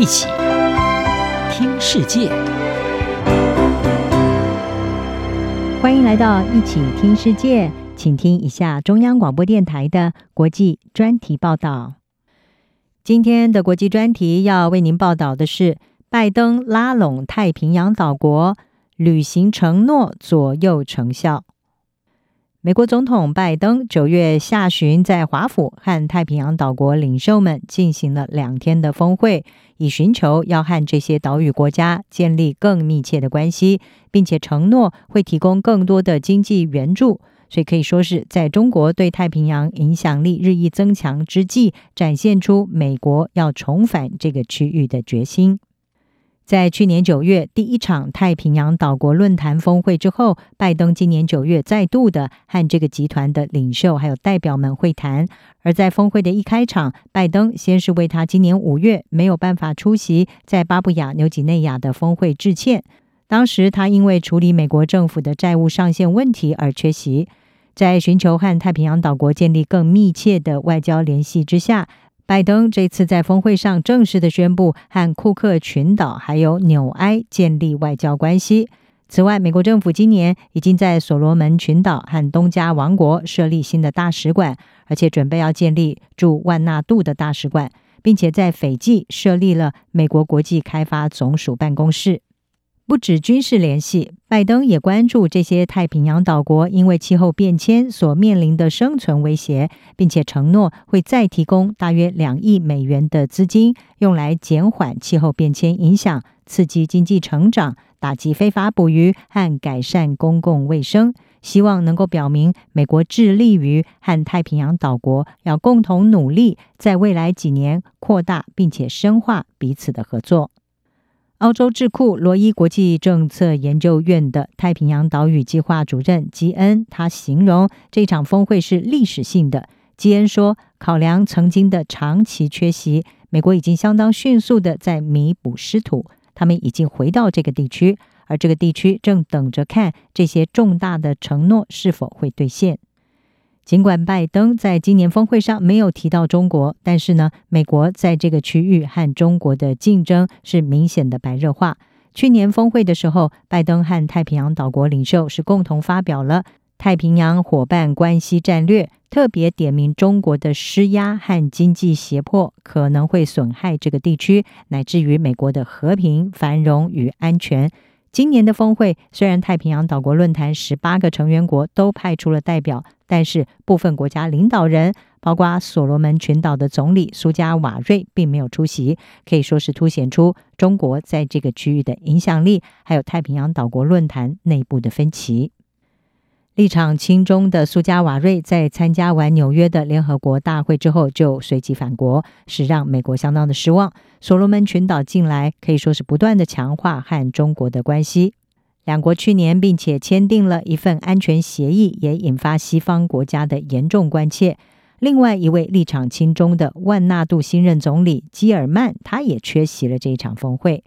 一起听世界，欢迎来到一起听世界，请听一下中央广播电台的国际专题报道。今天的国际专题要为您报道的是：拜登拉拢太平洋岛国，履行承诺，左右成效。美国总统拜登九月下旬在华府和太平洋岛国领袖们进行了两天的峰会，以寻求要和这些岛屿国家建立更密切的关系，并且承诺会提供更多的经济援助。所以可以说是在中国对太平洋影响力日益增强之际，展现出美国要重返这个区域的决心。在去年九月第一场太平洋岛国论坛峰会之后，拜登今年九月再度的和这个集团的领袖还有代表们会谈。而在峰会的一开场，拜登先是为他今年五月没有办法出席在巴布亚纽几内亚的峰会致歉。当时他因为处理美国政府的债务上限问题而缺席。在寻求和太平洋岛国建立更密切的外交联系之下。拜登这次在峰会上正式的宣布和库克群岛还有纽埃建立外交关系。此外，美国政府今年已经在所罗门群岛和东加王国设立新的大使馆，而且准备要建立驻万纳度的大使馆，并且在斐济设立了美国国际开发总署办公室。不止军事联系，拜登也关注这些太平洋岛国因为气候变迁所面临的生存威胁，并且承诺会再提供大约两亿美元的资金，用来减缓气候变迁影响、刺激经济成长、打击非法捕鱼和改善公共卫生。希望能够表明美国致力于和太平洋岛国要共同努力，在未来几年扩大并且深化彼此的合作。澳洲智库罗伊国际政策研究院的太平洋岛屿计划主任基恩，他形容这场峰会是历史性的。基恩说，考量曾经的长期缺席，美国已经相当迅速地在弥补失土。他们已经回到这个地区，而这个地区正等着看这些重大的承诺是否会兑现。尽管拜登在今年峰会上没有提到中国，但是呢，美国在这个区域和中国的竞争是明显的白热化。去年峰会的时候，拜登和太平洋岛国领袖是共同发表了太平洋伙伴关系战略，特别点名中国的施压和经济胁迫可能会损害这个地区，乃至于美国的和平、繁荣与安全。今年的峰会，虽然太平洋岛国论坛十八个成员国都派出了代表，但是部分国家领导人，包括所罗门群岛的总理苏加瓦瑞，并没有出席，可以说是凸显出中国在这个区域的影响力，还有太平洋岛国论坛内部的分歧。立场亲中的苏加瓦瑞在参加完纽约的联合国大会之后，就随即返国，是让美国相当的失望。所罗门群岛近来可以说是不断的强化和中国的关系。两国去年并且签订了一份安全协议，也引发西方国家的严重关切。另外一位立场亲中的万纳度新任总理基尔曼，他也缺席了这一场峰会。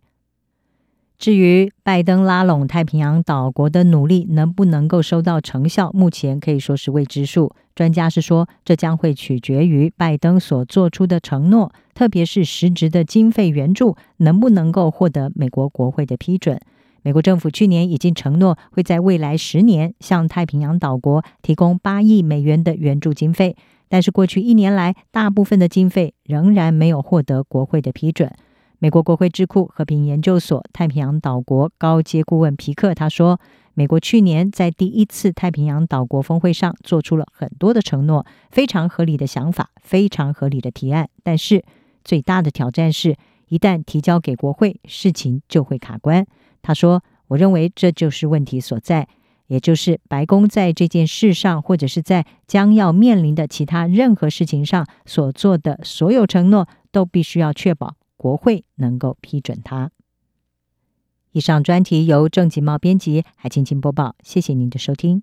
至于拜登拉拢太平洋岛国的努力能不能够收到成效，目前可以说是未知数。专家是说，这将会取决于拜登所做出的承诺，特别是实质的经费援助能不能够获得美国国会的批准。美国政府去年已经承诺会在未来十年向太平洋岛国提供八亿美元的援助经费，但是过去一年来，大部分的经费仍然没有获得国会的批准。美国国会智库和平研究所太平洋岛国高阶顾问皮克他说：“美国去年在第一次太平洋岛国峰会上做出了很多的承诺，非常合理的想法，非常合理的提案。但是最大的挑战是，一旦提交给国会，事情就会卡关。”他说：“我认为这就是问题所在，也就是白宫在这件事上，或者是在将要面临的其他任何事情上所做的所有承诺，都必须要确保。”国会能够批准它。以上专题由郑吉茂编辑，海青青播报。谢谢您的收听。